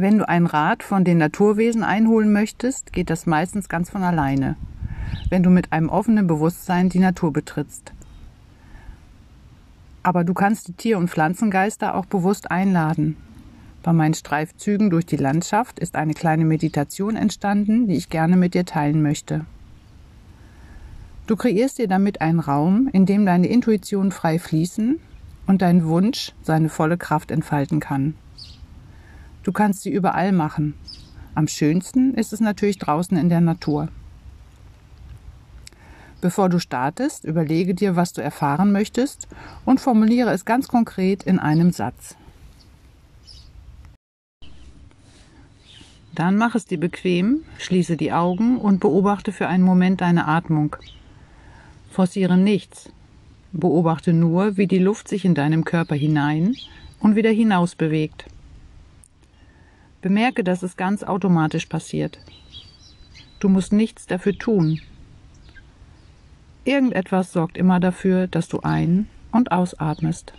Wenn du einen Rat von den Naturwesen einholen möchtest, geht das meistens ganz von alleine, wenn du mit einem offenen Bewusstsein die Natur betrittst. Aber du kannst die Tier- und Pflanzengeister auch bewusst einladen. Bei meinen Streifzügen durch die Landschaft ist eine kleine Meditation entstanden, die ich gerne mit dir teilen möchte. Du kreierst dir damit einen Raum, in dem deine Intuition frei fließen und dein Wunsch seine volle Kraft entfalten kann. Du kannst sie überall machen. Am schönsten ist es natürlich draußen in der Natur. Bevor du startest, überlege dir, was du erfahren möchtest und formuliere es ganz konkret in einem Satz. Dann mach es dir bequem, schließe die Augen und beobachte für einen Moment deine Atmung. Forciere nichts. Beobachte nur, wie die Luft sich in deinem Körper hinein und wieder hinaus bewegt. Bemerke, dass es ganz automatisch passiert. Du musst nichts dafür tun. Irgendetwas sorgt immer dafür, dass du ein- und ausatmest.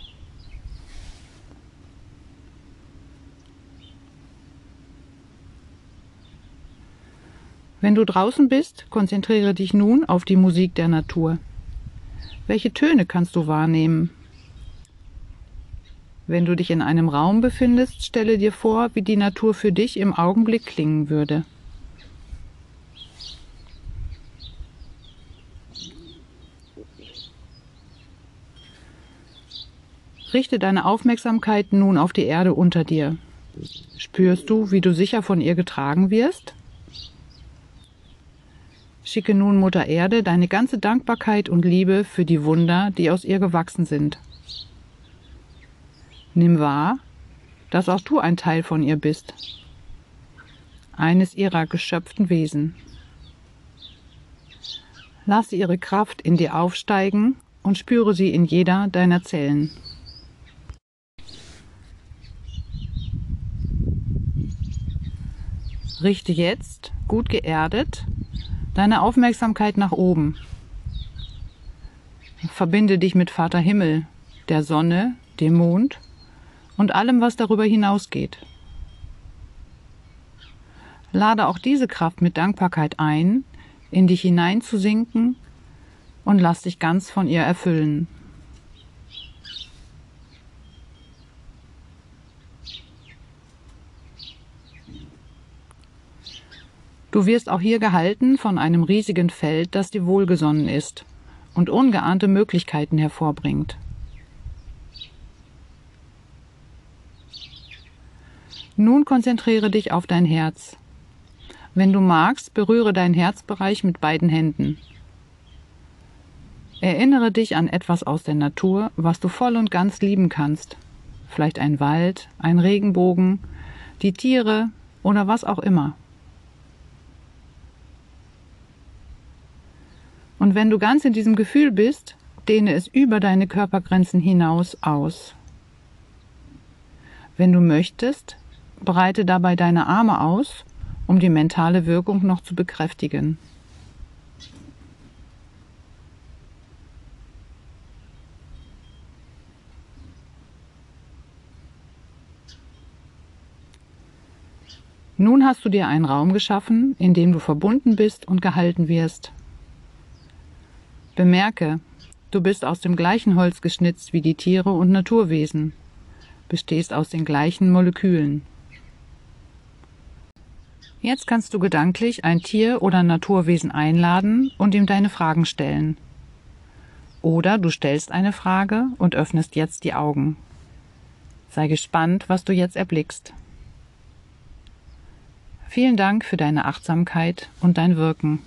Wenn du draußen bist, konzentriere dich nun auf die Musik der Natur. Welche Töne kannst du wahrnehmen? Wenn du dich in einem Raum befindest, stelle dir vor, wie die Natur für dich im Augenblick klingen würde. Richte deine Aufmerksamkeit nun auf die Erde unter dir. Spürst du, wie du sicher von ihr getragen wirst? Schicke nun Mutter Erde deine ganze Dankbarkeit und Liebe für die Wunder, die aus ihr gewachsen sind. Nimm wahr, dass auch du ein Teil von ihr bist, eines ihrer geschöpften Wesen. Lasse ihre Kraft in dir aufsteigen und spüre sie in jeder deiner Zellen. Richte jetzt, gut geerdet, deine Aufmerksamkeit nach oben. Verbinde dich mit Vater Himmel, der Sonne, dem Mond und allem, was darüber hinausgeht. Lade auch diese Kraft mit Dankbarkeit ein, in dich hineinzusinken und lass dich ganz von ihr erfüllen. Du wirst auch hier gehalten von einem riesigen Feld, das dir wohlgesonnen ist und ungeahnte Möglichkeiten hervorbringt. Nun konzentriere dich auf dein Herz. Wenn du magst, berühre deinen Herzbereich mit beiden Händen. Erinnere dich an etwas aus der Natur, was du voll und ganz lieben kannst. Vielleicht ein Wald, ein Regenbogen, die Tiere oder was auch immer. Und wenn du ganz in diesem Gefühl bist, dehne es über deine Körpergrenzen hinaus aus. Wenn du möchtest, breite dabei deine Arme aus, um die mentale Wirkung noch zu bekräftigen. Nun hast du dir einen Raum geschaffen, in dem du verbunden bist und gehalten wirst. Bemerke, du bist aus dem gleichen Holz geschnitzt wie die Tiere und Naturwesen, bestehst aus den gleichen Molekülen. Jetzt kannst du gedanklich ein Tier oder Naturwesen einladen und ihm deine Fragen stellen. Oder du stellst eine Frage und öffnest jetzt die Augen. Sei gespannt, was du jetzt erblickst. Vielen Dank für deine Achtsamkeit und dein Wirken.